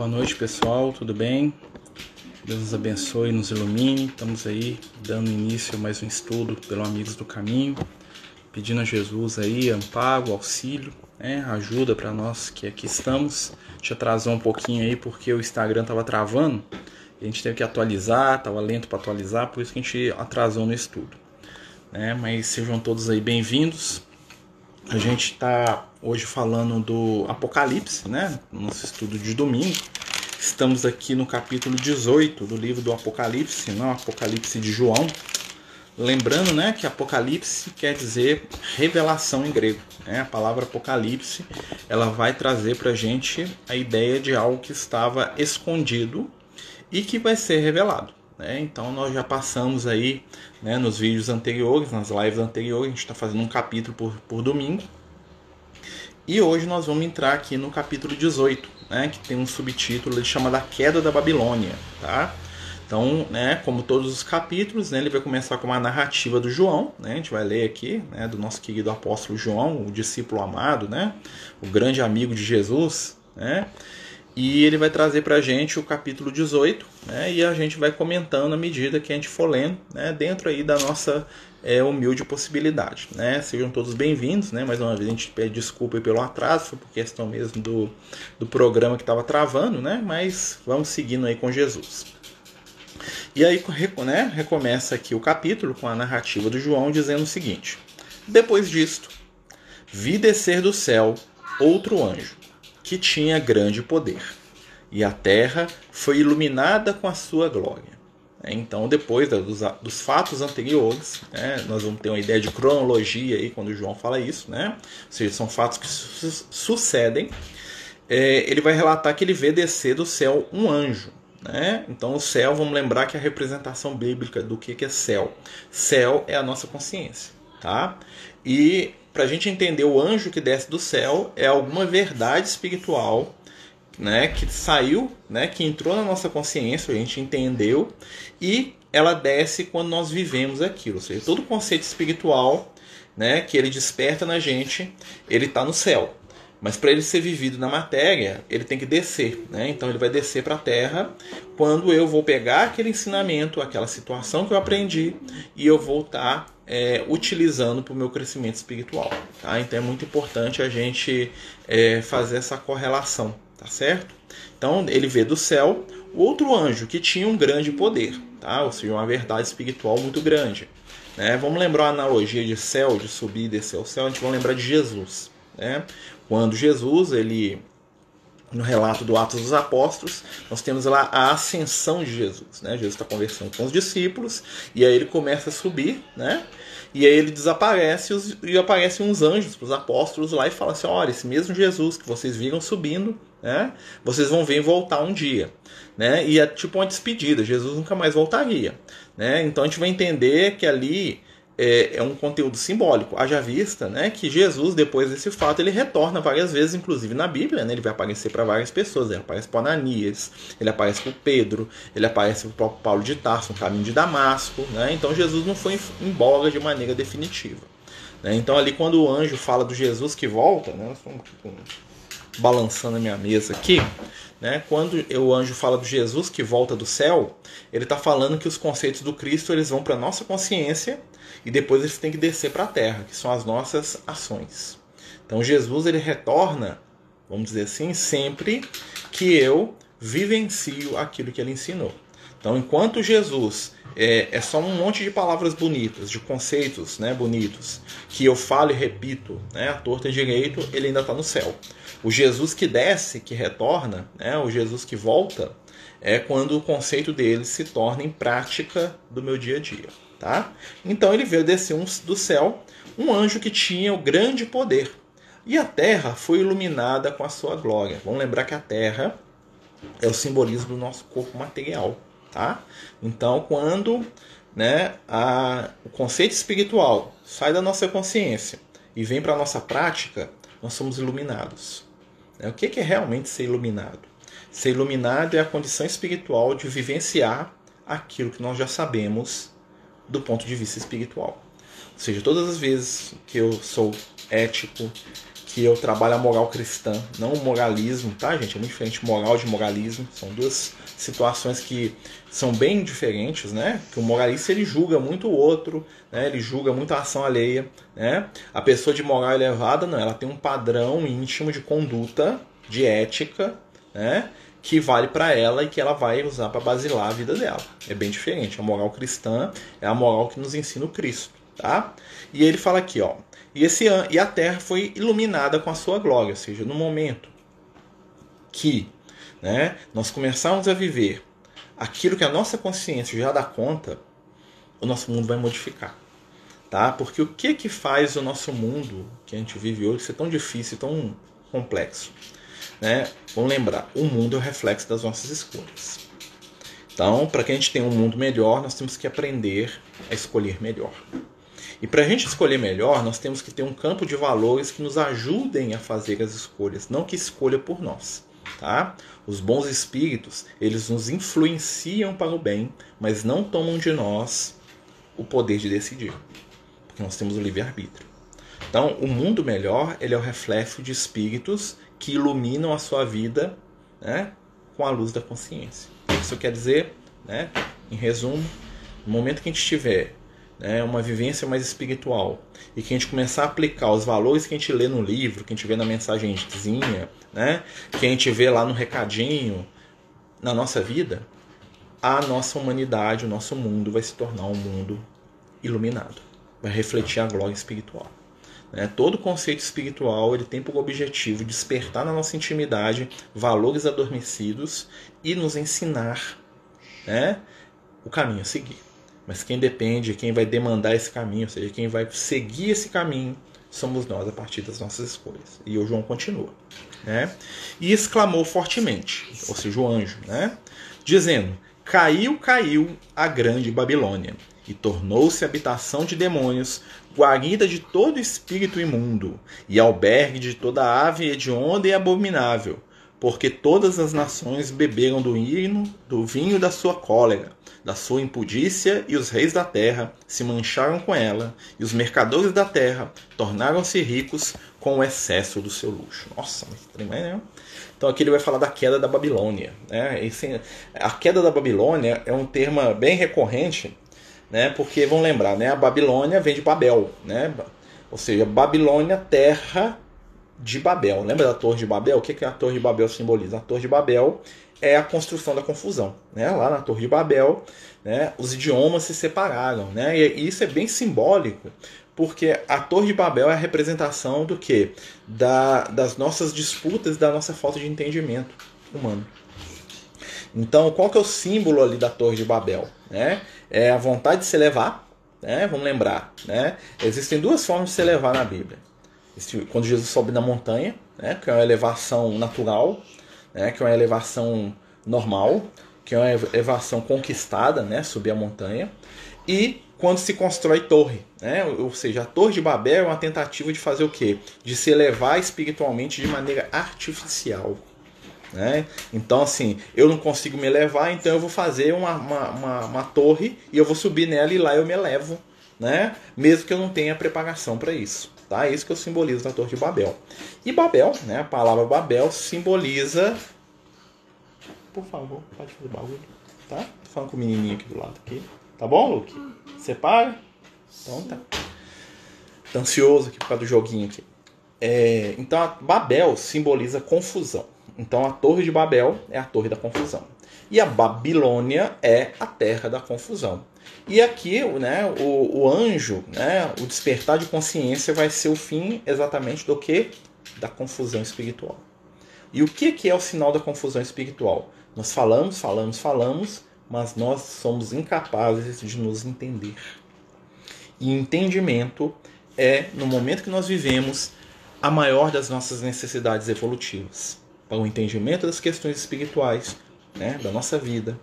Boa noite, pessoal, tudo bem? Deus nos abençoe nos ilumine. Estamos aí dando início a mais um estudo pelo Amigos do Caminho, pedindo a Jesus aí amparo, auxílio, né, ajuda para nós que aqui estamos. Gente atrasou um pouquinho aí porque o Instagram estava travando, a gente teve que atualizar, estava lento para atualizar, por isso que a gente atrasou no estudo. Né? Mas sejam todos aí bem-vindos. A gente está hoje falando do Apocalipse, né? Nosso estudo de domingo. Estamos aqui no capítulo 18 do livro do Apocalipse, não Apocalipse de João. Lembrando, né, que Apocalipse quer dizer revelação em grego. Né? A palavra Apocalipse ela vai trazer para a gente a ideia de algo que estava escondido e que vai ser revelado. Né? Então nós já passamos aí né, nos vídeos anteriores, nas lives anteriores, a gente está fazendo um capítulo por, por domingo. E hoje nós vamos entrar aqui no capítulo 18, né, que tem um subtítulo ele chama da queda da Babilônia, tá? Então, né, como todos os capítulos, né, ele vai começar com uma narrativa do João, né, a gente vai ler aqui, né, do nosso querido apóstolo João, o discípulo amado, né, o grande amigo de Jesus, né, e ele vai trazer para a gente o capítulo 18, né, e a gente vai comentando à medida que a gente for lendo, né, dentro aí da nossa é, humilde possibilidade. Né? Sejam todos bem-vindos, né? mais uma vez a gente pede desculpa pelo atraso, foi por questão mesmo do, do programa que estava travando, né? mas vamos seguindo aí com Jesus. E aí né, recomeça aqui o capítulo com a narrativa do João dizendo o seguinte: Depois disto, vi descer do céu outro anjo que tinha grande poder, e a terra foi iluminada com a sua glória. Então, depois dos, dos fatos anteriores, né, nós vamos ter uma ideia de cronologia aí quando João fala isso, né? ou seja, são fatos que su sucedem. É, ele vai relatar que ele vê descer do céu um anjo. Né? Então, o céu, vamos lembrar que é a representação bíblica do que é céu. Céu é a nossa consciência. Tá? E para a gente entender o anjo que desce do céu é alguma verdade espiritual né, que saiu, né, que entrou na nossa consciência, a gente entendeu e ela desce quando nós vivemos aquilo. Ou seja, todo conceito espiritual, né, que ele desperta na gente, ele está no céu. Mas para ele ser vivido na matéria, ele tem que descer. Né? Então ele vai descer para a terra quando eu vou pegar aquele ensinamento, aquela situação que eu aprendi, e eu tá, é, utilizando para o meu crescimento espiritual. Tá? Então é muito importante a gente é, fazer essa correlação, tá certo? Então ele vê do céu outro anjo que tinha um grande poder, tá? ou seja, uma verdade espiritual muito grande. Né? Vamos lembrar a analogia de céu, de subir e descer ao céu, a gente vai lembrar de Jesus. Né? Quando Jesus, ele no relato do Atos dos Apóstolos, nós temos lá a ascensão de Jesus. Né? Jesus está conversando com os discípulos e aí ele começa a subir, né? E aí ele desaparece e aparecem uns anjos para os apóstolos lá e falam assim: olha, esse mesmo Jesus que vocês viram subindo, né? Vocês vão ver voltar um dia, né? E é tipo uma despedida. Jesus nunca mais voltaria, né? Então a gente vai entender que ali é, é, um conteúdo simbólico. Haja vista né, que Jesus, depois desse fato, ele retorna várias vezes, inclusive na Bíblia. Né, ele vai aparecer para várias pessoas. Ele aparece para Ananias, ele aparece para Pedro, ele aparece para o Paulo de Tarso, no caminho de Damasco. Né, então Jesus não foi embora de maneira definitiva. Né, então ali quando o anjo fala do Jesus que volta, né, balançando a minha mesa aqui, né? Quando o anjo fala do Jesus que volta do céu, ele está falando que os conceitos do Cristo eles vão para a nossa consciência e depois eles têm que descer para a terra, que são as nossas ações. Então Jesus ele retorna, vamos dizer assim, sempre que eu vivencio aquilo que ele ensinou. Então, enquanto Jesus é, é, só um monte de palavras bonitas, de conceitos né, bonitos, que eu falo e repito, né, a torta e direito, ele ainda está no céu. O Jesus que desce, que retorna, né, o Jesus que volta, é quando o conceito dele se torna em prática do meu dia a dia. Tá? Então ele veio descer um, do céu um anjo que tinha o grande poder. E a terra foi iluminada com a sua glória. Vamos lembrar que a terra é o simbolismo do nosso corpo material. Tá? Então, quando né, a, o conceito espiritual sai da nossa consciência e vem para a nossa prática, nós somos iluminados. Né? O que é realmente ser iluminado? Ser iluminado é a condição espiritual de vivenciar aquilo que nós já sabemos do ponto de vista espiritual. Ou seja, todas as vezes que eu sou ético, que eu trabalho a moral cristã, não o moralismo, tá, gente? É muito diferente moral de moralismo. São duas situações que são bem diferentes, né? Que o moralista ele julga muito o outro, né? Ele julga muito a ação alheia, né? A pessoa de moral elevada, não, ela tem um padrão íntimo de conduta, de ética, né? Que vale para ela e que ela vai usar para basilar a vida dela. É bem diferente. A moral cristã é a moral que nos ensina o Cristo, tá? E ele fala aqui, ó. E, esse, e a terra foi iluminada com a sua glória, ou seja, no momento que né, nós começarmos a viver aquilo que a nossa consciência já dá conta, o nosso mundo vai modificar. Tá? Porque o que que faz o nosso mundo que a gente vive hoje ser tão difícil, tão complexo? Né? Vamos lembrar, o mundo é o reflexo das nossas escolhas. Então, para que a gente tenha um mundo melhor, nós temos que aprender a escolher melhor. E para a gente escolher melhor, nós temos que ter um campo de valores que nos ajudem a fazer as escolhas, não que escolha por nós. Tá? Os bons espíritos, eles nos influenciam para o bem, mas não tomam de nós o poder de decidir, porque nós temos o livre-arbítrio. Então, o mundo melhor, ele é o reflexo de espíritos que iluminam a sua vida né, com a luz da consciência. Isso quer dizer, né, em resumo, no momento que a gente estiver né, uma vivência mais espiritual e que a gente começar a aplicar os valores que a gente lê no livro, que a gente vê na mensagenzinha, né, que a gente vê lá no recadinho, na nossa vida, a nossa humanidade, o nosso mundo vai se tornar um mundo iluminado, vai refletir a glória espiritual. Né? Todo conceito espiritual ele tem por objetivo despertar na nossa intimidade valores adormecidos e nos ensinar né, o caminho a seguir. Mas quem depende, quem vai demandar esse caminho, ou seja, quem vai seguir esse caminho, somos nós a partir das nossas escolhas. E o João continua. Né? E exclamou fortemente, ou seja, o anjo, né? dizendo: Caiu, caiu a grande Babilônia, e tornou-se habitação de demônios, guarida de todo espírito imundo, e albergue de toda ave hedionda e abominável, porque todas as nações beberam do hino, do vinho da sua cólera da sua impudícia, e os reis da terra se mancharam com ela, e os mercadores da terra tornaram-se ricos com o excesso do seu luxo. Nossa, mas tremendo, né? Então aqui ele vai falar da queda da Babilônia. Né? Esse, a queda da Babilônia é um termo bem recorrente, né? porque vão lembrar, né? a Babilônia vem de Babel, né? ou seja, Babilônia, terra de Babel. Lembra da Torre de Babel? O que, que a Torre de Babel simboliza? A Torre de Babel é a construção da confusão. Né? Lá na Torre de Babel, né, os idiomas se separaram. Né? E isso é bem simbólico, porque a Torre de Babel é a representação do que? Da, das nossas disputas, da nossa falta de entendimento humano. Então, qual que é o símbolo ali da Torre de Babel? Né? É a vontade de se elevar. Né? Vamos lembrar. Né? Existem duas formas de se elevar na Bíblia. Quando Jesus sobe na montanha, né? que é uma elevação natural, né, que é uma elevação normal, que é uma elevação conquistada, né, subir a montanha, e quando se constrói torre, né, ou seja, a torre de Babel é uma tentativa de fazer o quê? De se elevar espiritualmente de maneira artificial. Né? Então, assim, eu não consigo me elevar, então eu vou fazer uma, uma, uma, uma torre e eu vou subir nela e lá eu me elevo, né? mesmo que eu não tenha preparação para isso. Tá? É isso que eu simbolizo na Torre de Babel. E Babel, né? a palavra Babel, simboliza. Por favor, pode fazer barulho. Tá? Tô falando com o menininho aqui do lado. Aqui. Tá bom, Luke? Separa? Então tá. Ansioso aqui por causa do joguinho aqui. É, então, Babel simboliza confusão. Então, a Torre de Babel é a Torre da Confusão. E a Babilônia é a terra da confusão. E aqui, né, o, o anjo, né, o despertar de consciência vai ser o fim exatamente do que? Da confusão espiritual. E o que, que é o sinal da confusão espiritual? Nós falamos, falamos, falamos, mas nós somos incapazes de nos entender. E entendimento é, no momento que nós vivemos, a maior das nossas necessidades evolutivas. Para o entendimento das questões espirituais, né, da nossa vida,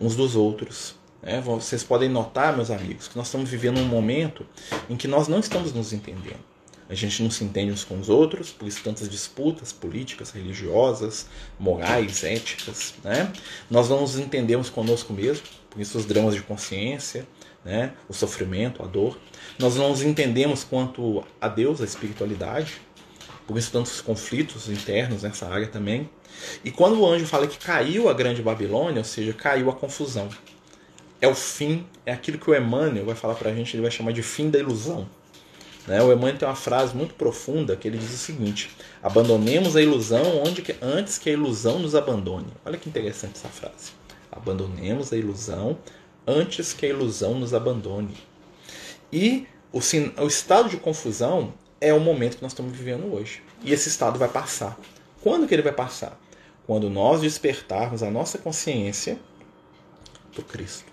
uns dos outros, é, vocês podem notar, meus amigos, que nós estamos vivendo um momento em que nós não estamos nos entendendo. A gente não se entende uns com os outros, por isso tantas disputas políticas, religiosas, morais, éticas. Né? Nós não nos entendemos conosco mesmo, por isso os dramas de consciência, né? o sofrimento, a dor. Nós não nos entendemos quanto a Deus, a espiritualidade, por tantos conflitos internos nessa área também. E quando o anjo fala que caiu a grande Babilônia, ou seja, caiu a confusão, é o fim, é aquilo que o Emmanuel vai falar para a gente, ele vai chamar de fim da ilusão. Né? O Emmanuel tem uma frase muito profunda que ele diz o seguinte: abandonemos a ilusão onde que, antes que a ilusão nos abandone. Olha que interessante essa frase. Abandonemos a ilusão antes que a ilusão nos abandone. E o, o estado de confusão é o momento que nós estamos vivendo hoje. E esse estado vai passar. Quando que ele vai passar? Quando nós despertarmos a nossa consciência do Cristo.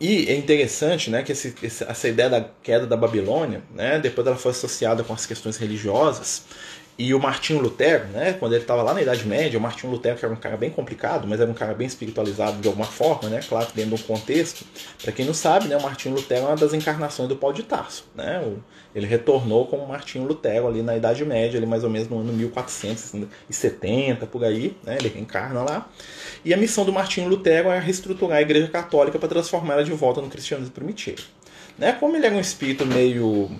E é interessante né, que esse, essa ideia da queda da Babilônia, né, depois ela foi associada com as questões religiosas, e o Martinho Lutero, né, quando ele estava lá na Idade Média, o Martinho Lutero, que era um cara bem complicado, mas era um cara bem espiritualizado de alguma forma, né, claro que dentro de um contexto. Para quem não sabe, né, o Martinho Lutero é uma das encarnações do Paulo de Tarso. Né, ele retornou como Martinho Lutero ali na Idade Média, ali mais ou menos no ano 1470, por aí, né, ele reencarna lá. E a missão do Martinho Lutero é reestruturar a Igreja Católica para transformá-la de volta no cristianismo primitivo. Né, como ele era um espírito meio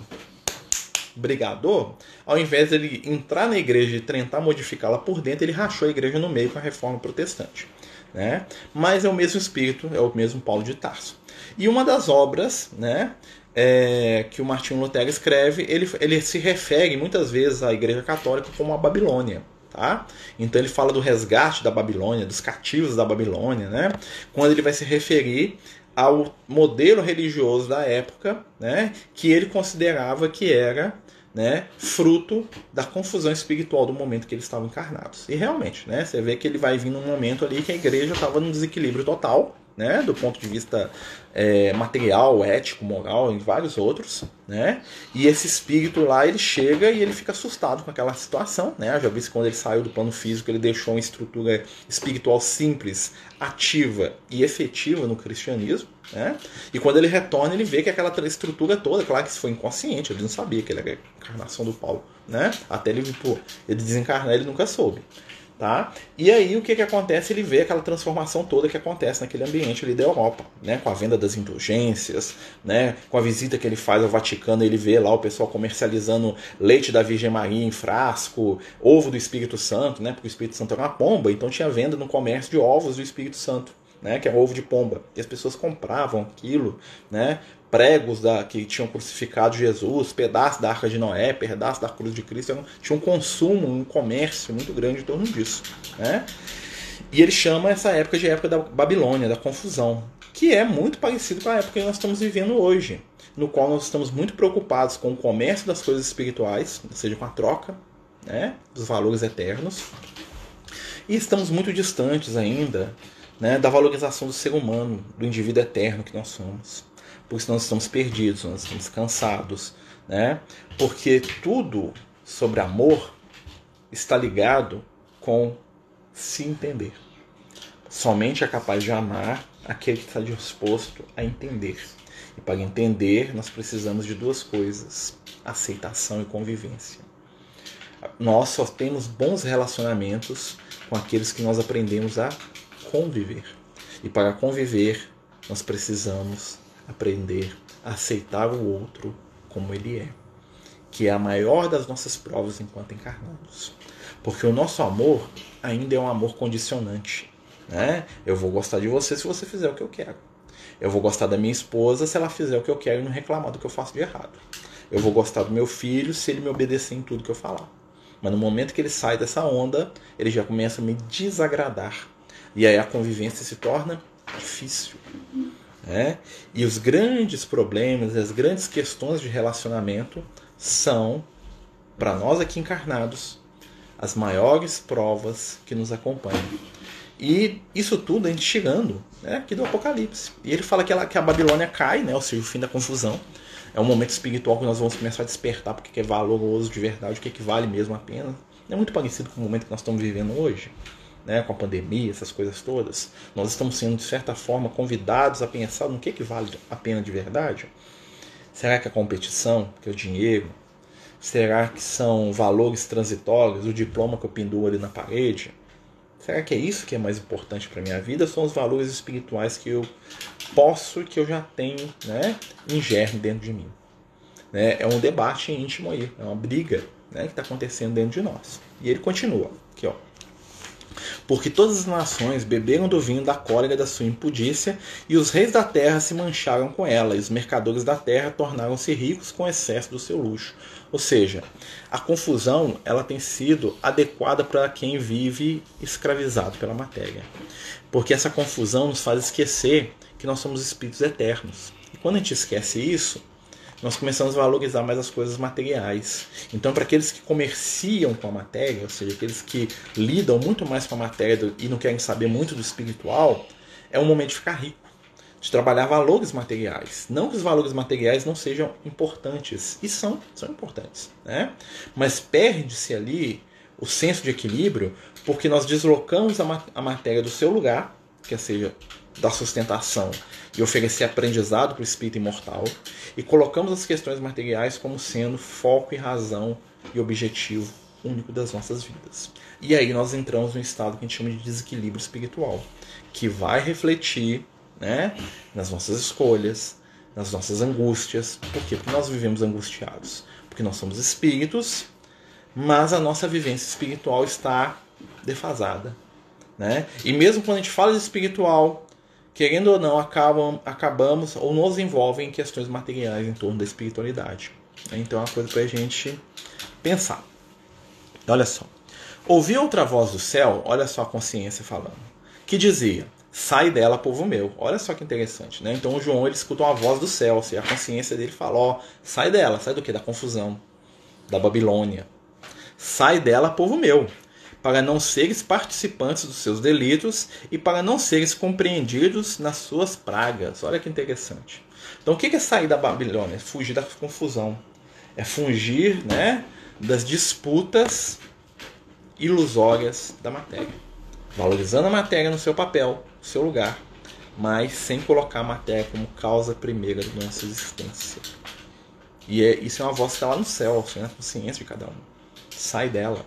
brigador, ao invés de ele entrar na igreja e tentar modificá-la por dentro, ele rachou a igreja no meio com a reforma protestante. Né? Mas é o mesmo espírito, é o mesmo Paulo de Tarso. E uma das obras né, é, que o Martinho Lutero escreve, ele, ele se refere muitas vezes à Igreja Católica como a Babilônia. Tá? Então ele fala do resgate da Babilônia, dos cativos da Babilônia, né? quando ele vai se referir ao modelo religioso da época, né? que ele considerava que era né, fruto da confusão espiritual do momento que eles estavam encarnados. E realmente, né, você vê que ele vai vir num momento ali que a igreja estava num desequilíbrio total, né, do ponto de vista é, material, ético, moral e vários outros, né? E esse espírito lá ele chega e ele fica assustado com aquela situação, né? Já vi quando ele saiu do plano físico ele deixou uma estrutura espiritual simples, ativa e efetiva no cristianismo, né? E quando ele retorna ele vê que aquela estrutura toda, claro que isso foi inconsciente, ele não sabia que ele era a encarnação do Paulo, né? Até ele, pô, ele desencarnar ele nunca soube. Tá? E aí o que, que acontece? Ele vê aquela transformação toda que acontece naquele ambiente ali da Europa, né? com a venda das indulgências, né? com a visita que ele faz ao Vaticano, ele vê lá o pessoal comercializando leite da Virgem Maria em frasco, ovo do Espírito Santo, né? porque o Espírito Santo era uma pomba, então tinha venda no comércio de ovos do Espírito Santo. Né, que é ovo de pomba. E as pessoas compravam aquilo, né, pregos da, que tinham crucificado Jesus, pedaços da Arca de Noé, pedaços da cruz de Cristo, tinha um consumo, um comércio muito grande em torno disso. Né? E ele chama essa época de época da Babilônia, da confusão, que é muito parecido com a época que nós estamos vivendo hoje, no qual nós estamos muito preocupados com o comércio das coisas espirituais, ou seja, com a troca né, dos valores eternos, e estamos muito distantes ainda né, da valorização do ser humano, do indivíduo eterno que nós somos porque nós estamos perdidos, nós estamos cansados, né? Porque tudo sobre amor está ligado com se entender. Somente é capaz de amar aquele que está disposto a entender. E para entender, nós precisamos de duas coisas: aceitação e convivência. Nós só temos bons relacionamentos com aqueles que nós aprendemos a conviver. E para conviver, nós precisamos aprender a aceitar o outro como ele é, que é a maior das nossas provas enquanto encarnados. Porque o nosso amor ainda é um amor condicionante. Né? Eu vou gostar de você se você fizer o que eu quero. Eu vou gostar da minha esposa se ela fizer o que eu quero e não reclamar do que eu faço de errado. Eu vou gostar do meu filho se ele me obedecer em tudo que eu falar. Mas no momento que ele sai dessa onda, ele já começa a me desagradar. E aí a convivência se torna difícil. Né? E os grandes problemas, as grandes questões de relacionamento são, para nós aqui encarnados, as maiores provas que nos acompanham. E isso tudo a gente chegando né, aqui do Apocalipse. E ele fala que, ela, que a Babilônia cai, né, ou seja, o fim da confusão. É um momento espiritual que nós vamos começar a despertar porque é valoroso de verdade, o que, é que vale mesmo a pena. É muito parecido com o momento que nós estamos vivendo hoje né, com a pandemia, essas coisas todas, nós estamos sendo, de certa forma, convidados a pensar no que, que vale a pena de verdade? Será que a competição, que é o dinheiro? Será que são valores transitórios, o diploma que eu penduro ali na parede? Será que é isso que é mais importante para minha vida? São os valores espirituais que eu posso, que eu já tenho, né, em germe dentro de mim. Né? É um debate íntimo aí, é uma briga né, que está acontecendo dentro de nós. E ele continua, aqui ó. Porque todas as nações beberam do vinho da cólera da sua impudícia, e os reis da terra se mancharam com ela, e os mercadores da terra tornaram-se ricos com excesso do seu luxo. Ou seja, a confusão ela tem sido adequada para quem vive escravizado pela matéria. Porque essa confusão nos faz esquecer que nós somos espíritos eternos. E quando a gente esquece isso, nós começamos a valorizar mais as coisas materiais. Então, para aqueles que comerciam com a matéria, ou seja, aqueles que lidam muito mais com a matéria e não querem saber muito do espiritual, é um momento de ficar rico, de trabalhar valores materiais. Não que os valores materiais não sejam importantes, e são, são importantes, né? mas perde-se ali o senso de equilíbrio porque nós deslocamos a matéria do seu lugar, que seja da sustentação e oferecer aprendizado para o espírito imortal, e colocamos as questões materiais como sendo foco e razão e objetivo único das nossas vidas. E aí nós entramos num estado que a gente chama de desequilíbrio espiritual, que vai refletir né, nas nossas escolhas, nas nossas angústias. Por quê? Porque nós vivemos angustiados. Porque nós somos espíritos, mas a nossa vivência espiritual está defasada. Né? E mesmo quando a gente fala de espiritual, querendo ou não, acabam, acabamos ou nos envolvem em questões materiais em torno da espiritualidade. Então é uma coisa para a gente pensar. Olha só. Ouvi outra voz do céu, olha só a consciência falando, que dizia: Sai dela, povo meu. Olha só que interessante, né? Então o João ele escuta uma voz do céu, assim, a consciência dele fala: sai dela, sai do que? Da confusão, da Babilônia. Sai dela, povo meu para não seres participantes dos seus delitos e para não seres compreendidos nas suas pragas. Olha que interessante. Então, o que é sair da Babilônia? É fugir da confusão. É fugir né, das disputas ilusórias da matéria. Valorizando a matéria no seu papel, no seu lugar, mas sem colocar a matéria como causa primeira da nossa existência. E é, isso é uma voz que está lá no céu, assim, na consciência de cada um. Sai dela.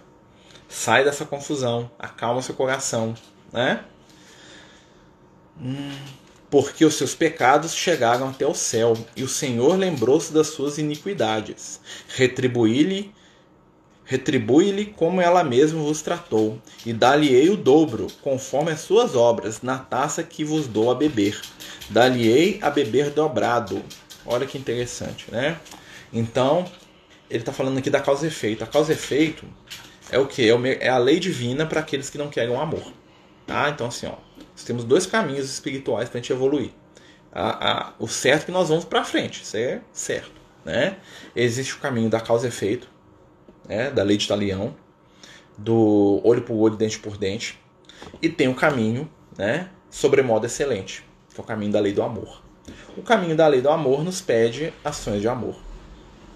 Sai dessa confusão, acalma seu coração, né? Hum, porque os seus pecados chegaram até o céu, e o Senhor lembrou-se das suas iniquidades. Retribui-lhe retribui-lhe como ela mesma vos tratou, e dá-lhe-ei o dobro, conforme as suas obras, na taça que vos dou a beber. Dá-lhe-ei a beber dobrado. Olha que interessante, né? Então, ele está falando aqui da causa e efeito. A causa e efeito é o que? É, é a lei divina para aqueles que não querem o amor. Tá? Então, assim, ó, nós temos dois caminhos espirituais para a gente evoluir. A, a, o certo é que nós vamos para frente, isso é certo. Né? Existe o caminho da causa e efeito, né? da lei de talião, do olho por olho, dente por dente, e tem o caminho né? sobremodo excelente, que é o caminho da lei do amor. O caminho da lei do amor nos pede ações de amor,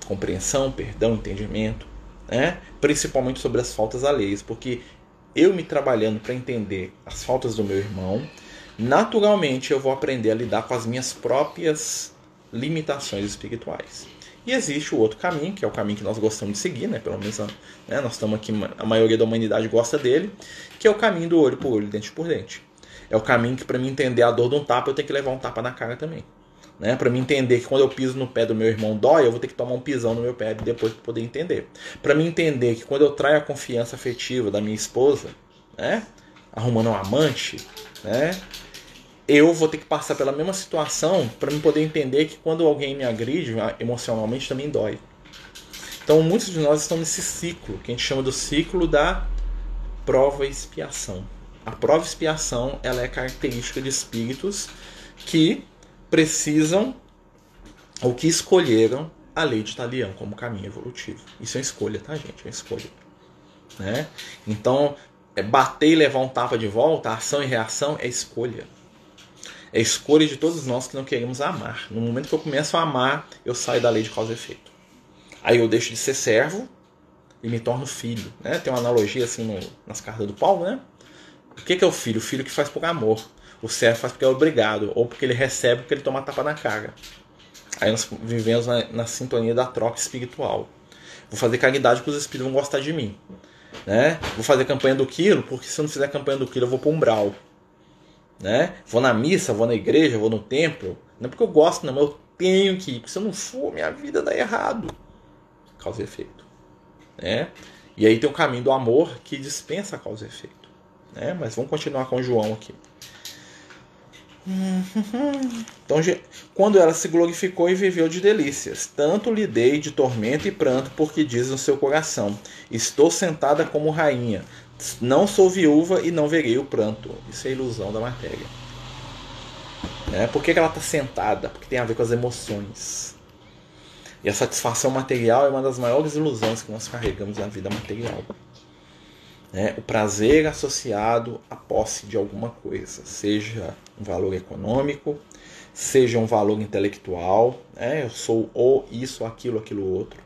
compreensão, perdão, entendimento, né? principalmente sobre as faltas alheias, porque eu me trabalhando para entender as faltas do meu irmão, naturalmente eu vou aprender a lidar com as minhas próprias limitações espirituais. E existe o outro caminho, que é o caminho que nós gostamos de seguir, né? Pelo menos né? nós estamos aqui, a maioria da humanidade gosta dele, que é o caminho do olho por olho, dente por dente. É o caminho que, para mim entender a dor de um tapa, eu tenho que levar um tapa na cara também. Né? Para mim entender que quando eu piso no pé do meu irmão dói, eu vou ter que tomar um pisão no meu pé depois para poder entender. Para mim entender que quando eu traio a confiança afetiva da minha esposa, né? arrumando um amante, né? eu vou ter que passar pela mesma situação para me poder entender que quando alguém me agride emocionalmente também dói. Então muitos de nós estão nesse ciclo, que a gente chama do ciclo da prova e expiação. A prova e expiação ela é característica de espíritos que precisam ou que escolheram a lei de Talião como caminho evolutivo. Isso é escolha, tá, gente? É escolha. Né? Então, é bater e levar um tapa de volta, ação e reação é escolha. É escolha de todos nós que não queremos amar. No momento que eu começo a amar, eu saio da lei de causa e efeito. Aí eu deixo de ser servo e me torno filho. Né? Tem uma analogia assim no, nas cartas do Paulo, né? O que, que é o filho? O filho que faz por amor. O servo faz porque é obrigado, ou porque ele recebe porque ele toma tapa na cara. Aí nós vivemos na, na sintonia da troca espiritual. Vou fazer caridade porque os espíritos vão gostar de mim. Né? Vou fazer campanha do quilo, porque se eu não fizer campanha do quilo, eu vou para um umbral. Né? Vou na missa, vou na igreja, vou no templo. Não é porque eu gosto, não, mas eu tenho que ir. Porque se eu não for, minha vida dá errado. Causa e efeito. Né? E aí tem o caminho do amor que dispensa a causa e efeito. Né? Mas vamos continuar com João aqui. Então, quando ela se glorificou e viveu de delícias, tanto lhe dei de tormento e pranto, porque diz no seu coração: Estou sentada como rainha, não sou viúva e não verei o pranto. Isso é ilusão da matéria. É, por que, ela está sentada? Porque tem a ver com as emoções. E a satisfação material é uma das maiores ilusões que nós carregamos na vida material. É, o prazer associado à posse de alguma coisa, seja um valor econômico, seja um valor intelectual, é, eu sou ou isso, aquilo, aquilo outro,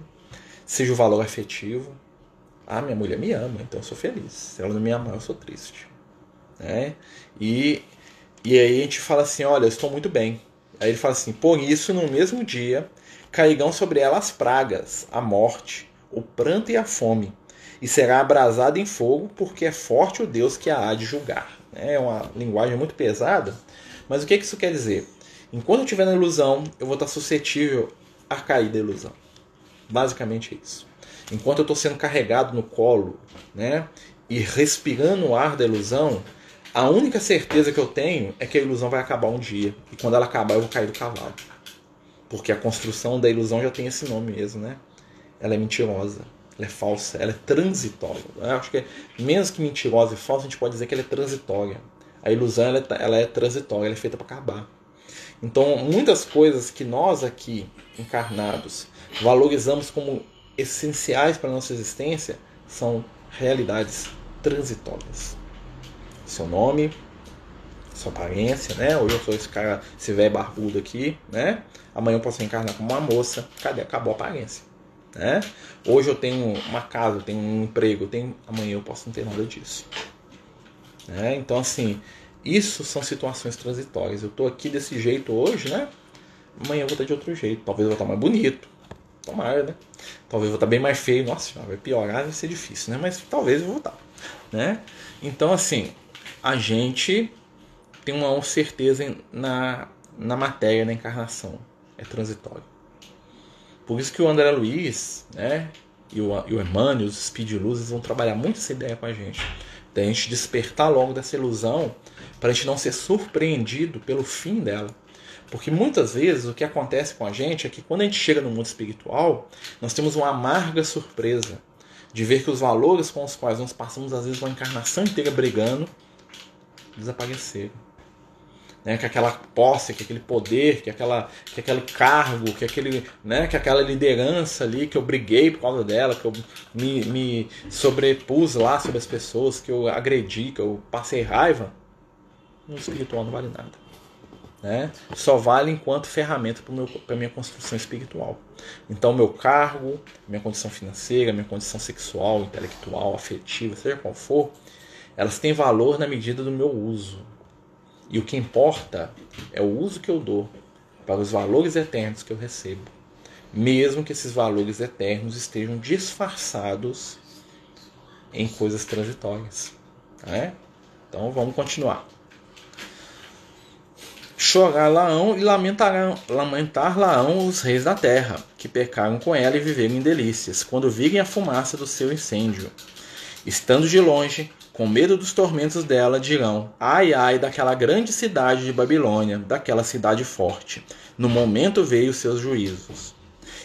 seja o valor afetivo. Ah, minha mulher me ama, então eu sou feliz. Se ela não me ama, eu sou triste. É, e e aí a gente fala assim: olha, eu estou muito bem. Aí ele fala assim: por isso, no mesmo dia, cairão sobre ela as pragas, a morte, o pranto e a fome, e será abrasada em fogo, porque é forte o Deus que a há de julgar. É uma linguagem muito pesada, mas o que isso quer dizer? Enquanto eu estiver na ilusão, eu vou estar suscetível a cair da ilusão. Basicamente é isso. Enquanto eu estou sendo carregado no colo, né, e respirando o ar da ilusão, a única certeza que eu tenho é que a ilusão vai acabar um dia. E quando ela acabar, eu vou cair do cavalo. Porque a construção da ilusão já tem esse nome mesmo, né? Ela é mentirosa, ela é falsa, ela é transitória. Acho que é, menos que mentirosa e falsa, a gente pode dizer que ela é transitória. A ilusão ela é, ela é transitória, ela é feita para acabar. Então, muitas coisas que nós aqui, encarnados, valorizamos como essenciais para a nossa existência são realidades transitórias seu nome, sua aparência, né? Hoje eu sou esse cara, esse velho barbudo aqui, né? Amanhã eu posso encarnar como uma moça, cadê? Acabou a aparência, né? Hoje eu tenho uma casa, eu tenho um emprego, eu tenho... amanhã eu posso não ter nada disso. Né? Então, assim, isso são situações transitórias. Eu tô aqui desse jeito hoje, né? Amanhã eu vou estar de outro jeito. Talvez eu vou estar mais bonito. Tomara, né? Talvez eu vou estar bem mais feio. Nossa, vai piorar, vai ser difícil, né? Mas talvez eu vou estar, né? Então, assim, a gente tem uma certeza na, na matéria, na encarnação. É transitório. Por isso que o André Luiz né, e o, e o Emmanuel, os Speed Luzes, vão trabalhar muito essa ideia com a gente. Da gente despertar logo dessa ilusão para a gente não ser surpreendido pelo fim dela. Porque muitas vezes o que acontece com a gente é que quando a gente chega no mundo espiritual, nós temos uma amarga surpresa de ver que os valores com os quais nós passamos às vezes uma encarnação inteira brigando desapareceram. Né, que aquela posse, que aquele poder, que, aquela, que aquele cargo, que, aquele, né, que aquela liderança ali que eu briguei por causa dela, que eu me, me sobrepus lá sobre as pessoas, que eu agredi, que eu passei raiva, no espiritual não vale nada. Né? Só vale enquanto ferramenta para a minha construção espiritual. Então, meu cargo, minha condição financeira, minha condição sexual, intelectual, afetiva, seja qual for, elas têm valor na medida do meu uso. E o que importa é o uso que eu dou para os valores eternos que eu recebo, mesmo que esses valores eternos estejam disfarçados em coisas transitórias. Né? Então vamos continuar. Chorar Laão e lamentarão, lamentar Laão os reis da terra, que pecaram com ela e viveram em delícias, quando virem a fumaça do seu incêndio. Estando de longe, com medo dos tormentos dela, dirão: Ai, ai, daquela grande cidade de Babilônia, daquela cidade forte. No momento veio seus juízos.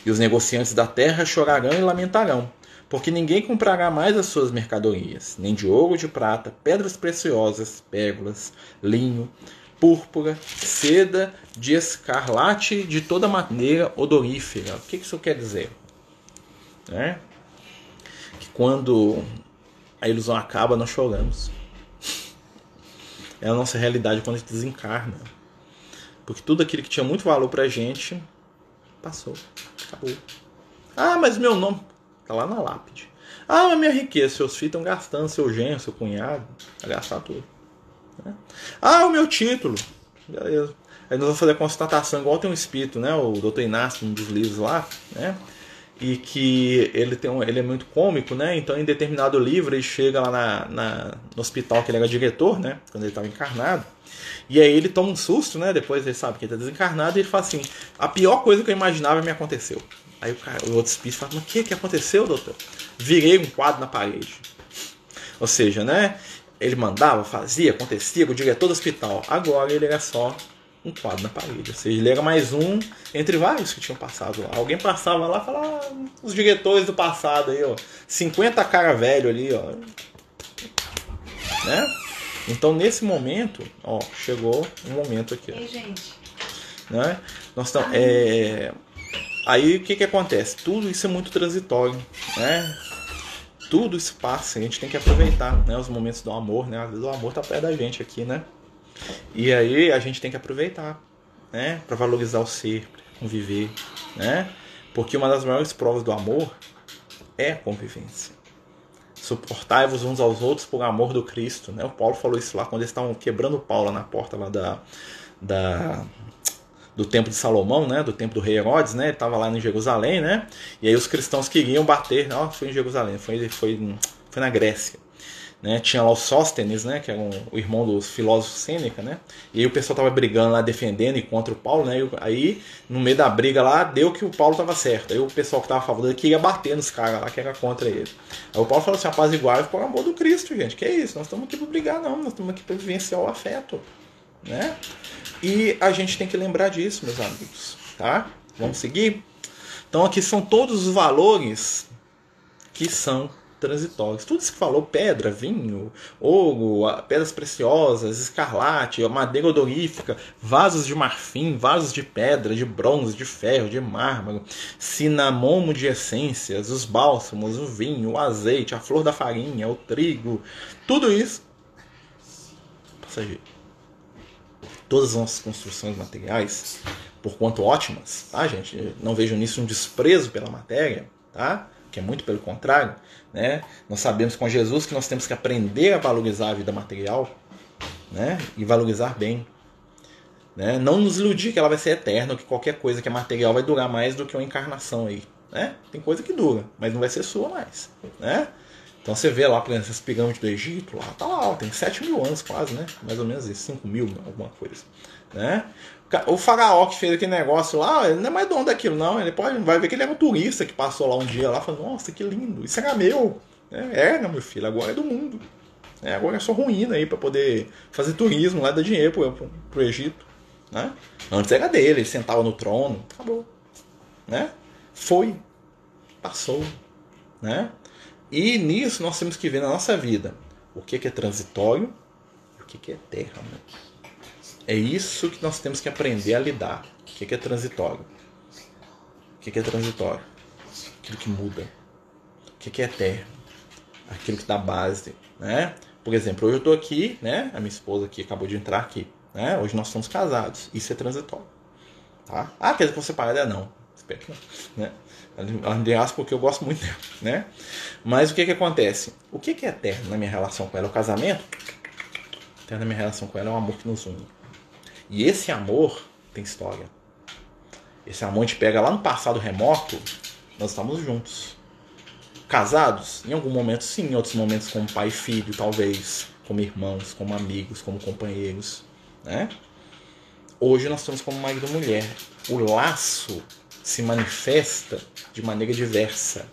E os negociantes da terra chorarão e lamentarão, porque ninguém comprará mais as suas mercadorias, nem de ouro, de prata, pedras preciosas, pérolas, linho, púrpura, seda, de escarlate, de toda maneira odorífera. O que isso quer dizer? É? Que quando a ilusão acaba, nós choramos. É a nossa realidade quando a gente desencarna. Porque tudo aquilo que tinha muito valor pra gente passou, acabou. Ah, mas meu nome tá lá na lápide. Ah, mas minha riqueza, seus filhos estão gastando, seu genro, seu cunhado, vai gastar tudo. Né? Ah, o meu título. Beleza. Aí nós vamos fazer a constatação, igual tem um espírito, né? O doutor Inácio, um dos livros lá, né? E que ele tem um, ele é cômico, né? Então, em determinado livro, ele chega lá na, na no hospital que ele era diretor, né? Quando ele estava encarnado. E aí ele toma um susto, né? Depois ele sabe que ele está desencarnado e ele fala assim: a pior coisa que eu imaginava me aconteceu. Aí o, cara, o outro espírito fala, mas o que, que aconteceu, doutor? Virei um quadro na parede. Ou seja, né? Ele mandava, fazia, acontecia, o diretor do hospital. Agora ele era só um quadro na parede. Ou seja, ele era mais um entre vários que tinham passado lá. Alguém passava lá e falava, ah, os diretores do passado aí, ó. 50 cara velho ali, ó. Né? Então, nesse momento, ó, chegou um momento aqui. Ei, gente. Né? Nós estamos, é... Aí, o que que acontece? Tudo isso é muito transitório, né? Tudo isso passa, a gente tem que aproveitar, né? Os momentos do amor, né? Às vezes o amor tá perto da gente aqui, né? E aí a gente tem que aproveitar, né? Para valorizar o ser, conviver, né? Porque uma das maiores provas do amor é a convivência. Suportai-vos uns aos outros por amor do Cristo, né? O Paulo falou isso lá quando eles estavam quebrando o pau lá na porta lá da, da do templo de Salomão, né, do templo do rei Herodes, né, estava lá em Jerusalém, né, e aí os cristãos queriam bater, não, foi em Jerusalém, foi, foi, foi na Grécia, né, tinha lá o Sóstenes, né, que era um, o irmão do filósofo Sêneca, né, e aí o pessoal tava brigando lá, defendendo e contra o Paulo, né, e aí no meio da briga lá, deu que o Paulo tava certo, aí o pessoal que tava a favor dele queria bater nos caras lá, que era contra ele. Aí o Paulo falou assim, apaziguar por amor do Cristo, gente, que é isso, nós estamos aqui para brigar não, nós estamos aqui para vivenciar o afeto, né, e a gente tem que lembrar disso, meus amigos, tá? Vamos seguir? Então aqui são todos os valores que são transitórios. Tudo isso que falou, pedra, vinho, ouro, pedras preciosas, escarlate, madeira odorífica, vasos de marfim, vasos de pedra, de bronze, de ferro, de mármore, cinamomo de essências, os bálsamos, o vinho, o azeite, a flor da farinha, o trigo, tudo isso passageiro. Todas as nossas construções materiais, por quanto ótimas, tá, gente? Não vejo nisso um desprezo pela matéria, tá? Que é muito pelo contrário, né? Nós sabemos com Jesus que nós temos que aprender a valorizar a vida material, né? E valorizar bem. Né? Não nos iludir que ela vai ser eterna, que qualquer coisa que é material vai durar mais do que uma encarnação aí. Né? Tem coisa que dura, mas não vai ser sua mais. Né? Então você vê lá, por exemplo, essas pirâmides do Egito, lá tá lá, tem 7 mil anos quase, né? Mais ou menos isso, 5 mil, alguma coisa. Né? O faraó que fez aquele negócio lá, ele não é mais dono daquilo, não. Ele pode, vai ver que ele era um turista que passou lá um dia lá e falou, nossa, que lindo, isso era meu. É, era, meu filho, agora é do mundo. É, agora é só ruína aí para poder fazer turismo lá, dar dinheiro pro, pro, pro Egito. Né? Antes era dele, ele sentava no trono, acabou. Né? Foi, passou. Né? E nisso nós temos que ver na nossa vida o que é transitório e o que é eterno. É isso que nós temos que aprender a lidar. O que é transitório? O que é transitório? Aquilo que muda. O que é eterno? Aquilo que dá base, né? Por exemplo, hoje eu estou aqui, né? A minha esposa aqui acabou de entrar aqui, né? Hoje nós somos casados. Isso é transitório, tá? Ah, quer dizer que você parar? Não. Espero que não, né? Aliás, porque eu gosto muito dela, né? Mas o que que acontece? O que que é eterno na minha relação com ela? O casamento? Eterno na minha relação com ela é um amor que nos une. E esse amor tem história. Esse amor gente pega lá no passado remoto, nós estamos juntos. Casados? Em algum momento sim, em outros momentos como pai e filho, talvez. Como irmãos, como amigos, como companheiros. Né? Hoje nós estamos como marido e mulher. O laço se manifesta de maneira diversa,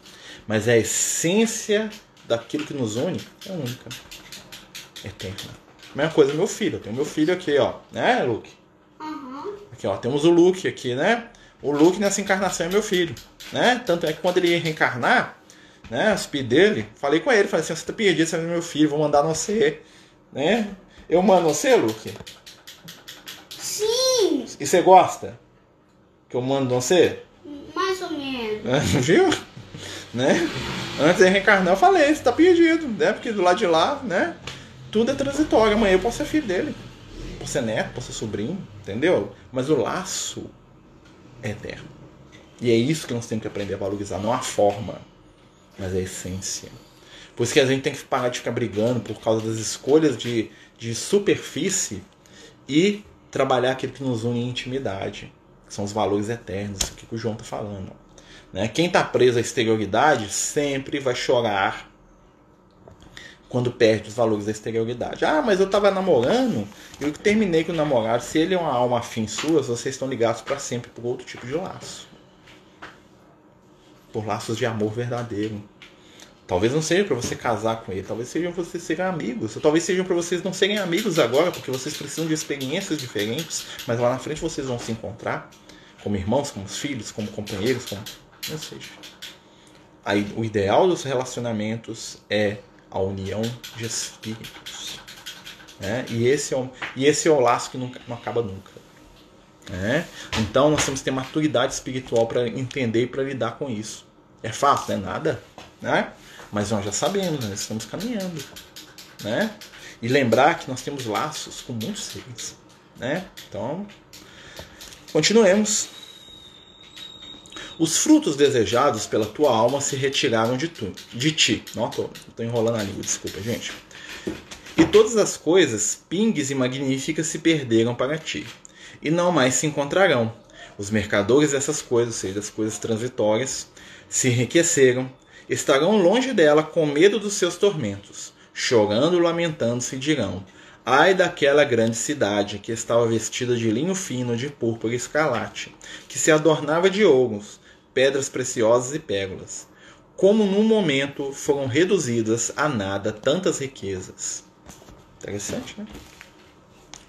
mas a essência daquilo que nos une é única, eterna. Mesma coisa meu filho, eu tenho meu filho aqui, ó, né, Luke? Uhum. Aqui, ó, temos o Luke aqui, né? O Luke nessa encarnação é meu filho, né? Tanto é que quando ele ia reencarnar, né, os speed dele, falei com ele, falei assim, você tá perdido, você é meu filho, vou mandar você, né? Eu mando você, Luke? Sim, E você gosta? Que eu mando você? mais ou menos. Viu? Né? Antes de reencarnar, eu falei, você tá perdido, né? Porque do lado de lá, né? Tudo é transitório. Amanhã eu posso ser filho dele. Posso ser neto, posso ser sobrinho, entendeu? Mas o laço é eterno. E é isso que nós temos que aprender a valorizar. Não a forma, mas a essência. Por isso que a gente tem que parar de ficar brigando por causa das escolhas de, de superfície e trabalhar aquilo que nos une em intimidade que são os valores eternos, aqui que o João está falando. Né? Quem está preso à exterioridade sempre vai chorar quando perde os valores da exterioridade. Ah, mas eu estava namorando, eu terminei com o namorado. Se ele é uma alma afim sua, vocês estão ligados para sempre por outro tipo de laço. por laços de amor verdadeiro. Talvez não seja para você casar com ele, talvez sejam para vocês serem amigos, ou talvez sejam para vocês não serem amigos agora, porque vocês precisam de experiências diferentes, mas lá na frente vocês vão se encontrar como irmãos, como filhos, como companheiros, como não seja. Aí, o ideal dos relacionamentos é a união de espíritos. Né? E, esse é um, e esse é o laço que nunca, não acaba nunca. Né? Então nós temos que ter maturidade espiritual para entender e para lidar com isso. É fácil, não é nada, né? Mas nós já sabemos, nós estamos caminhando, né? E lembrar que nós temos laços com muitos seres, né? Então, continuemos. Os frutos desejados pela tua alma se retiraram de, tu, de ti. Não, tô enrolando a língua, desculpa, gente. E todas as coisas, pingues e magníficas, se perderam para ti, e não mais se encontrarão. Os mercadores dessas coisas, ou seja, das coisas transitórias, se enriqueceram, estarão longe dela com medo dos seus tormentos, chorando e lamentando-se dirão: Ai daquela grande cidade que estava vestida de linho fino de púrpura e escarlate, que se adornava de ouros, pedras preciosas e pérolas. Como num momento foram reduzidas a nada tantas riquezas. Interessante, né?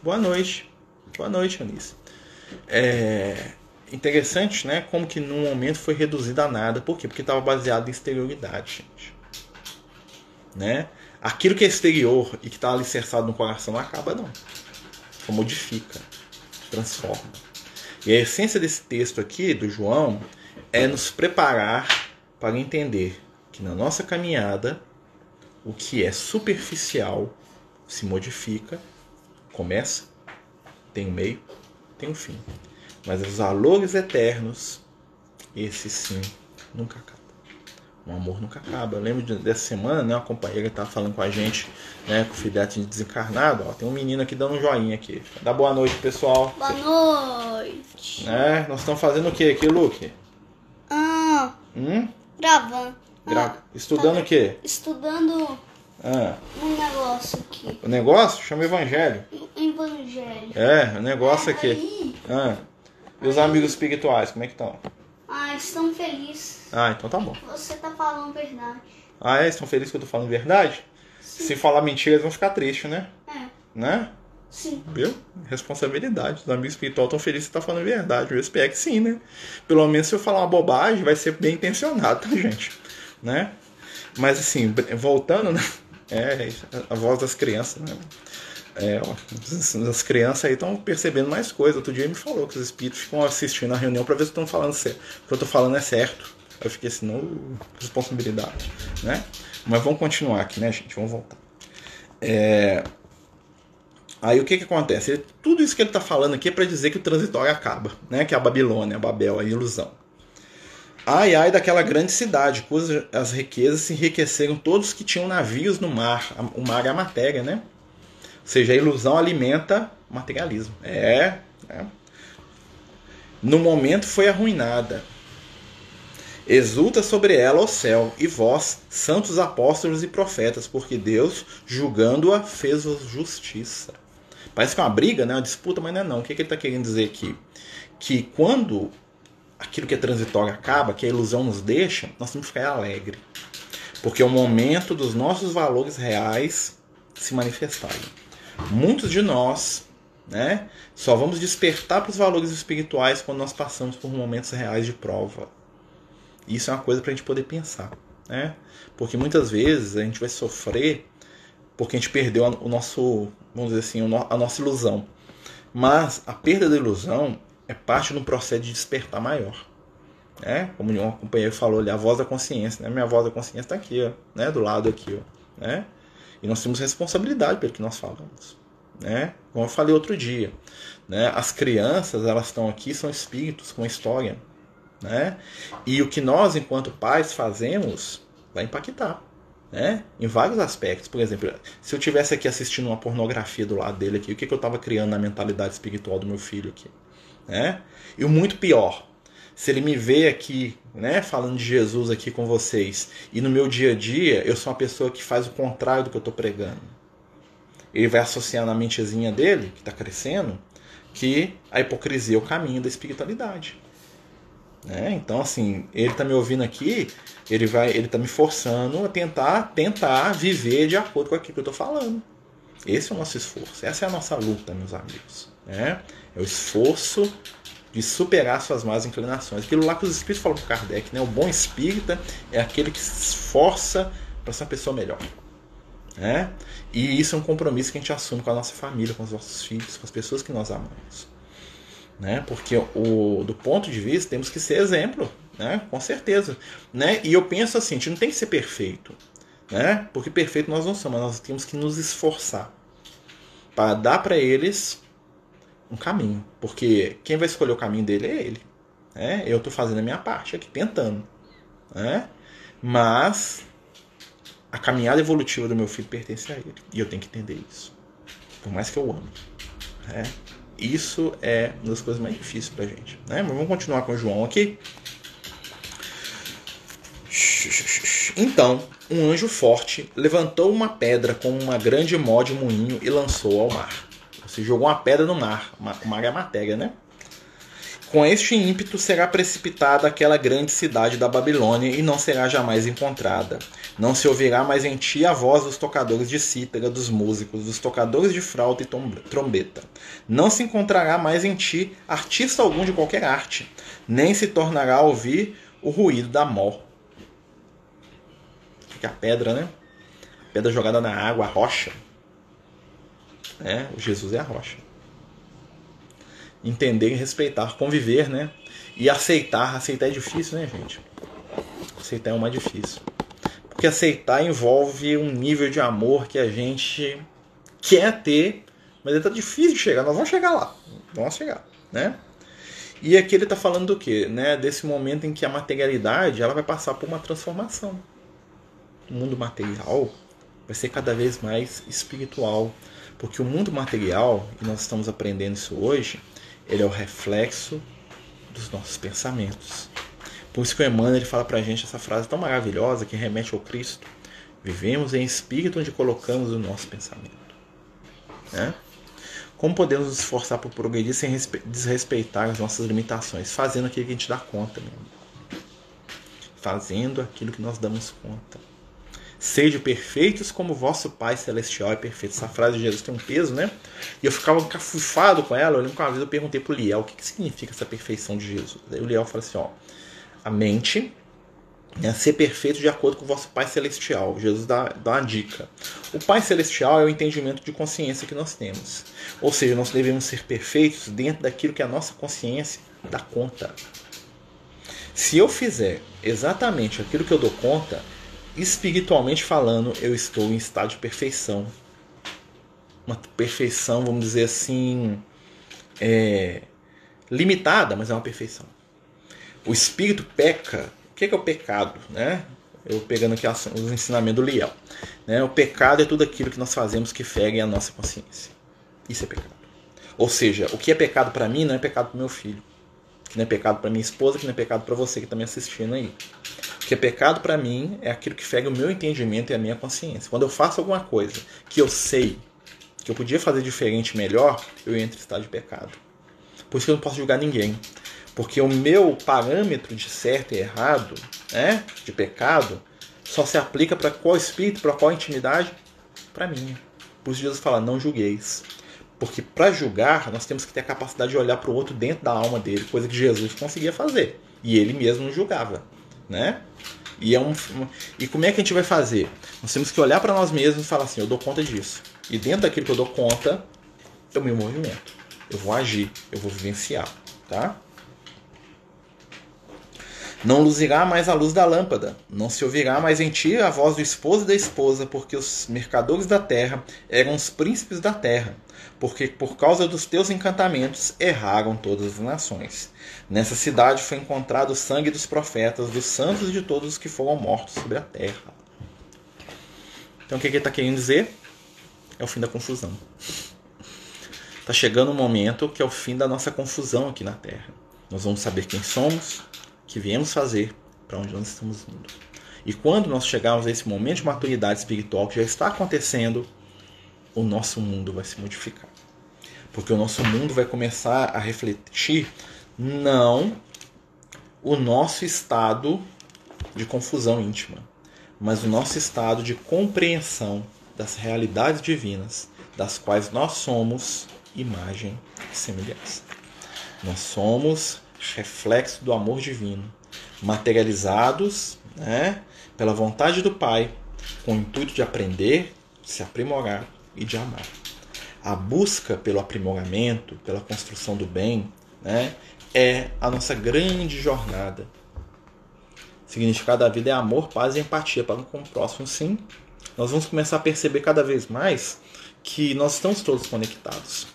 Boa noite. Boa noite, Anice. É interessante, né? Como que num momento foi reduzida a nada. Por quê? Porque estava baseado em exterioridade, gente. Né? Aquilo que é exterior e que está alicerçado no coração não acaba, não. Só modifica, transforma. E a essência desse texto aqui, do João, é nos preparar para entender que na nossa caminhada o que é superficial se modifica, começa, tem um meio, tem um fim. Mas os valores eternos, esse sim, nunca acaba. O amor nunca acaba. Eu lembro dessa semana, né, uma companheira estava falando com a gente, né, com o filhote desencarnado. Ó, tem um menino aqui dando um joinha aqui. Dá boa noite, pessoal. Boa noite. É, nós estamos fazendo o que aqui, Luke? Ah, Hum? gravando. Gra- Ah, Estudando o quê? Estudando Ah, um negócio aqui. o negócio chama Evangelho. Um evangelho. É, o negócio aqui. Aí, Ah. E os amigos espirituais, como é que estão? Ah, estão felizes. Ah, então tá bom. Você tá falando verdade. Ah, é? Estão felizes que eu tô falando verdade? Se falar mentira, eles vão ficar tristes, né? É, Né? sim. Viu? Responsabilidade. Os amigos espirituais estão felizes que você tá falando verdade. Eu espero que sim, né? Pelo menos se eu falar uma bobagem, vai ser bem intencionado, tá, gente? Né? Mas assim, voltando, né? É, a voz das crianças, né? É, as- as crianças aí estão percebendo mais coisa. Outro dia ele me falou que os espíritos ficam assistindo a reunião para ver se estão falando certo. O que eu tô falando é certo. Eu fiquei assim, não, responsabilidade, né? Mas vamos continuar aqui, né, gente? Vamos voltar. É, Aí o que que acontece? Ele- tudo isso que ele está falando aqui é para dizer que o transitório acaba, né? Que é a Babilônia, a Babel, a ilusão. Ai, ai daquela grande cidade, cujas as riquezas se enriqueceram todos que tinham navios no mar. O mar é a matéria, né? Seja, a ilusão alimenta o materialismo. É, é. No momento foi arruinada. Exulta sobre ela o céu, e vós, santos apóstolos e profetas, porque Deus, julgando-a, fez-vos justiça. Parece que é uma briga, né? uma disputa, mas não é não. O que, que ele está querendo dizer aqui? Que quando aquilo que é transitório acaba, que a ilusão nos deixa, nós temos que ficar alegre. Porque é o momento dos nossos valores reais se manifestarem. Muitos de nós né, só vamos despertar para os valores espirituais quando nós passamos por momentos reais de prova. Isso é uma coisa para a gente poder pensar. Né? Porque muitas vezes a gente vai sofrer porque a gente perdeu o nosso, vamos dizer assim, a nossa ilusão. Mas a perda da ilusão é parte de um processo de despertar maior. Né? Como um companheiro falou ali, a voz da consciência. Né? Minha voz da consciência está aqui, ó, né? do lado aqui. Ó, né? E nós temos responsabilidade pelo que nós falamos. Né? Como eu falei outro dia. Né? As crianças, elas estão aqui, são espíritos com história. Né? E o que nós, enquanto pais, fazemos vai impactar. Né? Em vários aspectos. Por exemplo, se eu tivesse aqui assistindo uma pornografia do lado dele aqui, o que, que eu estava criando na mentalidade espiritual do meu filho aqui? Né? E o muito pior, se ele me vê aqui, né, falando de Jesus aqui com vocês, e no meu dia a dia eu sou uma pessoa que faz o contrário do que eu estou pregando. Ele vai associar na mentezinha dele, que está crescendo, que a hipocrisia é o caminho da espiritualidade. Né? Então, assim, ele tá me ouvindo aqui, ele vai, ele tá me forçando a tentar, tentar viver de acordo com aquilo que eu tô falando. Esse é o nosso esforço, essa é a nossa luta, meus amigos. Né? É o esforço de superar suas más inclinações. Aquilo lá que os espíritos falam para Kardec, né? O bom espírita é aquele que se esforça para ser uma pessoa melhor. Né? E isso é um compromisso que a gente assume com a nossa família, com os nossos filhos, com as pessoas que nós amamos. Né? Porque o, do ponto de vista temos que ser exemplo, né? com certeza. Né? E eu penso assim, a gente não tem que ser perfeito, né? porque perfeito nós não somos, nós temos que nos esforçar para dar para eles um caminho. Porque quem vai escolher o caminho dele é ele. Né? Eu estou fazendo a minha parte aqui, tentando. Né? Mas a caminhada evolutiva do meu filho pertence a ele. E eu tenho que entender isso. Por mais que eu ame. Né? Isso é uma das coisas mais difíceis pra gente. Né? Mas vamos continuar com o João aqui. Então, um anjo forte levantou uma pedra com uma grande mó de moinho e lançou ao mar. Você jogou uma pedra no mar. O mar é matéria, né? Com este ímpeto será precipitada aquela grande cidade da Babilônia e não será jamais encontrada. Não se ouvirá mais em ti a voz dos tocadores de cítara, dos músicos, dos tocadores de flauta e trombeta. Não se encontrará mais em ti artista algum de qualquer arte, nem se tornará a ouvir o ruído da mó. Fica a pedra, né? A pedra jogada na água, a rocha. O Jesus é a rocha. Entender e respeitar, conviver, né? E aceitar. Aceitar é difícil, né, gente? Aceitar é mais difícil. Porque aceitar envolve um nível de amor que a gente quer ter, mas está difícil de chegar. Nós vamos chegar lá. Vamos chegar, né? E aqui ele está falando do quê? Né? Desse momento em que a materialidade ela vai passar por uma transformação. O mundo material vai ser cada vez mais espiritual, porque o mundo material, e nós estamos aprendendo isso hoje, ele é o reflexo dos nossos pensamentos. Por isso que o Emmanuel ele fala pra gente essa frase tão maravilhosa que remete ao Cristo. Vivemos em espírito onde colocamos o nosso pensamento. Né? Como podemos nos esforçar por progredir sem desrespeitar as nossas limitações? Fazendo aquilo que a gente dá conta mesmo. Fazendo aquilo que nós damos conta. Sede perfeitos como vosso Pai Celestial é perfeito. Essa frase de Jesus tem um peso, né? E eu ficava encafufado com ela. Eu lembro que uma vez eu perguntei pro Liel o que, que significa essa perfeição de Jesus. Aí o Liel falou assim: ó, a mente né, ser perfeito de acordo com o vosso Pai Celestial. Jesus dá, dá uma dica. O Pai Celestial é o entendimento de consciência que nós temos. Ou seja, nós devemos ser perfeitos dentro daquilo que a nossa consciência dá conta. Se eu fizer exatamente aquilo que eu dou conta, espiritualmente falando, eu estou em estado de perfeição. Uma perfeição, vamos dizer assim, é, limitada, mas é uma perfeição. O espírito peca. O que é, que é o pecado? Né? Eu pegando aqui os ensinamentos do Liel. Né? O pecado é tudo aquilo que nós fazemos que fere a nossa consciência. Isso é pecado. Ou seja, o que é pecado para mim não é pecado para meu filho. Que não é pecado para minha esposa, que não é pecado para você que está me assistindo aí. Porque pecado para mim é aquilo que fere o meu entendimento e a minha consciência. Quando eu faço alguma coisa que eu sei que eu podia fazer diferente, melhor, eu entro em estado de pecado. Por isso que eu não posso julgar ninguém. Porque o meu parâmetro de certo e errado, né, de pecado, só se aplica para qual espírito, para qual intimidade? Para mim. Por isso Jesus fala: não julgueis. Porque para julgar, nós temos que ter a capacidade de olhar para o outro dentro da alma dele, coisa que Jesus conseguia fazer. E ele mesmo julgava né? E, é um, e como é que a gente vai fazer? Nós temos que olhar para nós mesmos e falar assim: eu dou conta disso. E dentro daquilo que eu dou conta, eu me movimento. Eu vou agir, eu vou vivenciar, tá? Não luzirá mais a luz da lâmpada, não se ouvirá mais em ti a voz do esposo e da esposa, porque os mercadores da terra eram os príncipes da terra, porque por causa dos teus encantamentos erraram todas as nações. Nessa cidade foi encontrado o sangue dos profetas, dos santos e de todos os que foram mortos sobre a terra. Então o que ele está querendo dizer? É o fim da confusão. Está chegando um momento que é o fim da nossa confusão aqui na Terra. Nós vamos saber quem somos, que viemos fazer, para onde nós estamos indo. E quando nós chegarmos a esse momento de maturidade espiritual que já está acontecendo, o nosso mundo vai se modificar. Porque o nosso mundo vai começar a refletir não o nosso estado de confusão íntima, mas o nosso estado de compreensão das realidades divinas, das quais nós somos imagem e semelhança. Nós somos reflexo do amor divino, materializados né, pela vontade do Pai, com o intuito de aprender, de se aprimorar e de amar. A busca pelo aprimoramento, pela construção do bem, né, é a nossa grande jornada. O significado da vida é amor, paz e empatia para com o próximo, sim. Nós vamos começar a perceber cada vez mais que nós estamos todos conectados.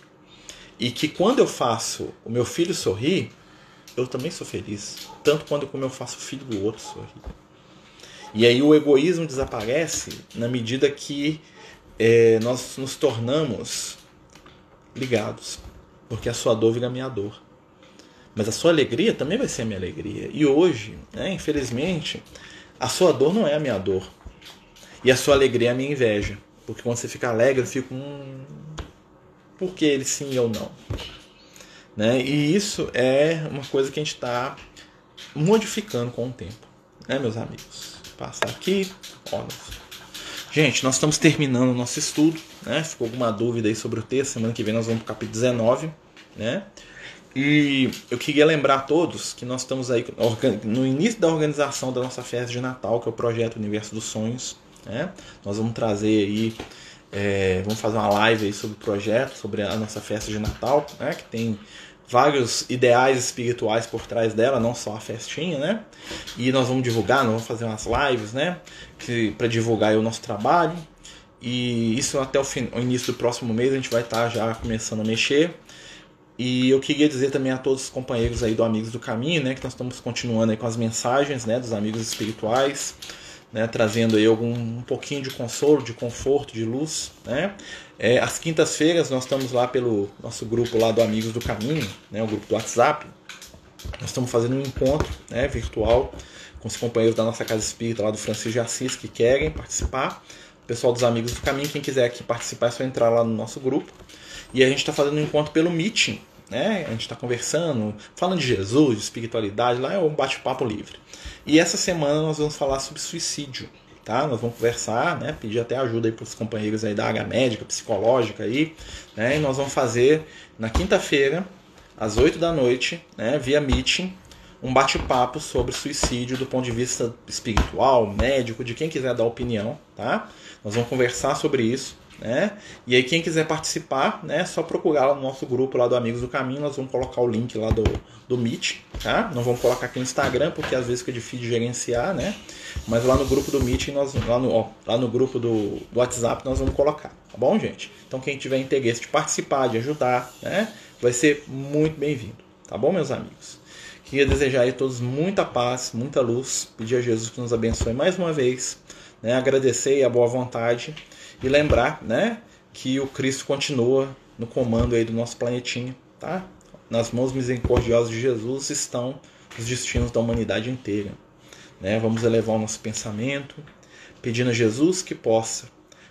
E que quando eu faço o meu filho sorrir, eu também sou feliz. Tanto quando como eu faço o filho do outro sorrir. E aí o egoísmo desaparece na medida que é, nós nos tornamos ligados. Porque a sua dor vira a minha dor. Mas a sua alegria também vai ser a minha alegria. E hoje, né, infelizmente, a sua dor não é a minha dor. E a sua alegria é a minha inveja. Porque quando você fica alegre, eu fico. Hum, por que ele sim e eu não? Né? E isso é uma coisa que a gente está modificando com o tempo, né, meus amigos? Passar aqui, olha. Gente, nós estamos terminando o nosso estudo, né? Ficou alguma dúvida aí sobre o texto? Semana que vem nós vamos para o capítulo 19, né? E eu queria lembrar a todos que nós estamos aí no início da organização da nossa festa de Natal, que é o projeto Universo dos Sonhos. Né? Nós vamos trazer aí, é, vamos fazer uma live aí sobre o projeto, sobre a nossa festa de Natal, né? que tem vários ideais espirituais por trás dela, não só a festinha, né? E nós vamos divulgar, nós vamos fazer umas lives, né? Para divulgar o nosso trabalho. E isso até o, fim, o início do próximo mês a gente vai estar tá já começando a mexer. E eu queria dizer também a todos os companheiros aí do Amigos do Caminho, né, que nós estamos continuando aí com as mensagens, né, dos amigos espirituais, né, trazendo aí algum um pouquinho de consolo, de conforto, de luz, né. É, às quintas-feiras nós estamos lá pelo nosso grupo lá do Amigos do Caminho, né, o grupo do WhatsApp. Nós estamos fazendo um encontro, né, virtual com os companheiros da nossa casa espírita lá do Francisco de Assis que querem participar. O pessoal dos Amigos do Caminho, quem quiser aqui participar é só entrar lá no nosso grupo. E a gente está fazendo um encontro pelo Meeting, né? A gente está conversando, falando de Jesus, de espiritualidade, lá é um bate-papo livre. E essa semana nós vamos falar sobre suicídio, tá? Nós vamos conversar, né? Pedir até ajuda aí para os companheiros aí da área médica, psicológica aí, né? E nós vamos fazer na quinta-feira, às 8 da noite, né? Via Meeting, um bate-papo sobre suicídio do ponto de vista espiritual, médico, de quem quiser dar opinião, tá? Nós vamos conversar sobre isso. Né? E aí quem quiser participar, né, é só procurar no nosso grupo lá do Amigos do Caminho, nós vamos colocar o link lá do, do Meet, tá? Não vamos colocar aqui no Instagram, porque às vezes fica difícil de gerenciar, né? Mas lá no grupo do Meet, nós, lá, no, ó, lá no grupo do, do WhatsApp nós vamos colocar, tá bom, gente? Então quem tiver interesse de participar, de ajudar, né, vai ser muito bem-vindo, tá bom, meus amigos? Queria desejar a todos muita paz, muita luz, pedir a Jesus que nos abençoe mais uma vez, né? agradecer a boa vontade e lembrar, né, que o Cristo continua no comando aí do nosso planetinha, tá? Nas mãos misericordiosas de Jesus estão os destinos da humanidade inteira. Né? Vamos elevar o nosso pensamento, pedindo a Jesus que possa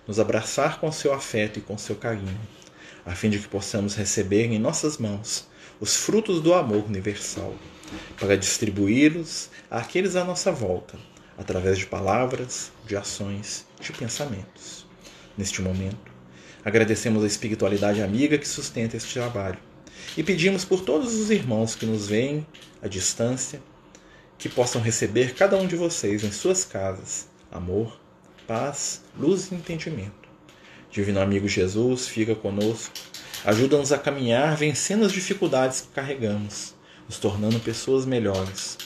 nos abraçar com seu afeto e com seu carinho, a fim de que possamos receber em nossas mãos os frutos do amor universal, para distribuí-los àqueles à nossa volta, através de palavras, de ações, de pensamentos neste momento. Agradecemos a espiritualidade amiga que sustenta este trabalho e pedimos por todos os irmãos que nos veem à distância que possam receber cada um de vocês em suas casas amor, paz, luz e entendimento. Divino amigo Jesus, fica conosco, ajuda-nos a caminhar vencendo as dificuldades que carregamos, nos tornando pessoas melhores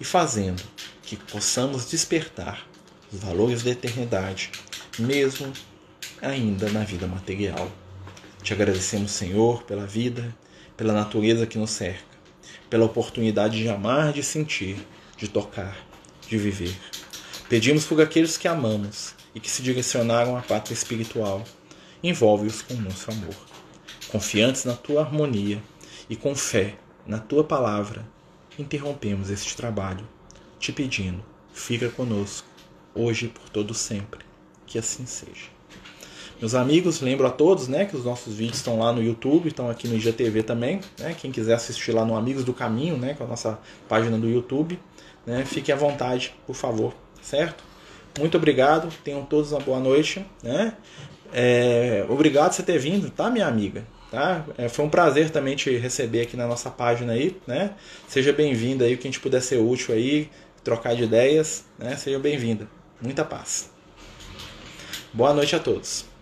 e fazendo que possamos despertar os valores da eternidade, mesmo ainda na vida material. Te agradecemos, Senhor, pela vida, pela natureza que nos cerca, pela oportunidade de amar, de sentir, de tocar, de viver. Pedimos por aqueles que amamos e que se direcionaram à pátria espiritual. Envolve-os com nosso amor. Confiantes na tua harmonia e com fé na tua palavra, interrompemos este trabalho, te pedindo, fica conosco, hoje e por todo sempre. Que assim seja. Meus amigos, lembro a todos, né, que os nossos vídeos estão lá no YouTube, estão aqui no IGTV também, né? Quem quiser assistir lá no Amigos do Caminho, né, com a nossa página do YouTube, né, fique à vontade, por favor, certo? Muito obrigado, tenham todos uma boa noite, né? É, obrigado por você ter vindo, tá, minha amiga? Tá? É, foi um prazer também te receber aqui na nossa página aí, né? Seja bem-vinda aí, que a gente puder ser útil aí, trocar de ideias, né? Seja bem-vinda. Muita paz. Boa noite a todos.